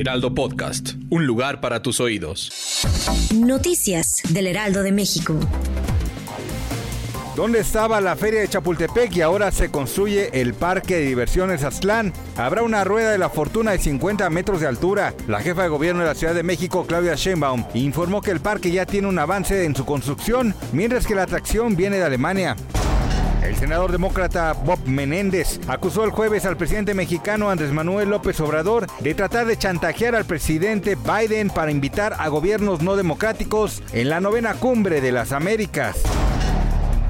Heraldo Podcast. Un lugar para tus oídos. Noticias del Heraldo de México. ¿Dónde estaba la feria de Chapultepec y ahora se construye el parque de diversiones Aztlán? Habrá una rueda de la fortuna de 50 metros de altura. La jefa de gobierno de la Ciudad de México, Claudia Sheinbaum, informó que el parque ya tiene un avance en su construcción, mientras que la atracción viene de Alemania. El senador demócrata Bob Menéndez acusó el jueves al presidente mexicano Andrés Manuel López Obrador de tratar de chantajear al presidente Biden para invitar a gobiernos no democráticos en la novena cumbre de las Américas.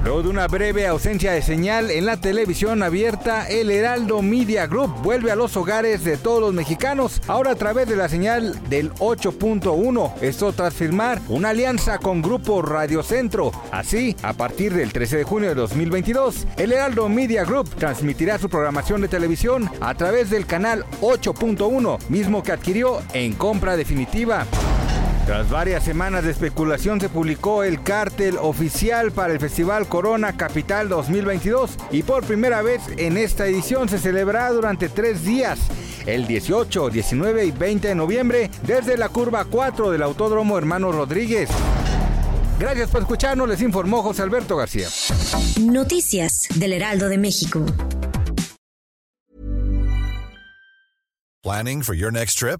Luego de una breve ausencia de señal en la televisión abierta, el Heraldo Media Group vuelve a los hogares de todos los mexicanos, ahora a través de la señal del 8.1. Esto tras firmar una alianza con Grupo Radio Centro. Así, a partir del 13 de junio de 2022, el Heraldo Media Group transmitirá su programación de televisión a través del canal 8.1, mismo que adquirió en compra definitiva. Tras varias semanas de especulación se publicó el cartel oficial para el Festival Corona Capital 2022 y por primera vez en esta edición se celebrará durante tres días, el 18, 19 y 20 de noviembre desde la curva 4 del Autódromo Hermano Rodríguez. Gracias por escucharnos, les informó José Alberto García. Noticias del Heraldo de México. Planning for your next trip?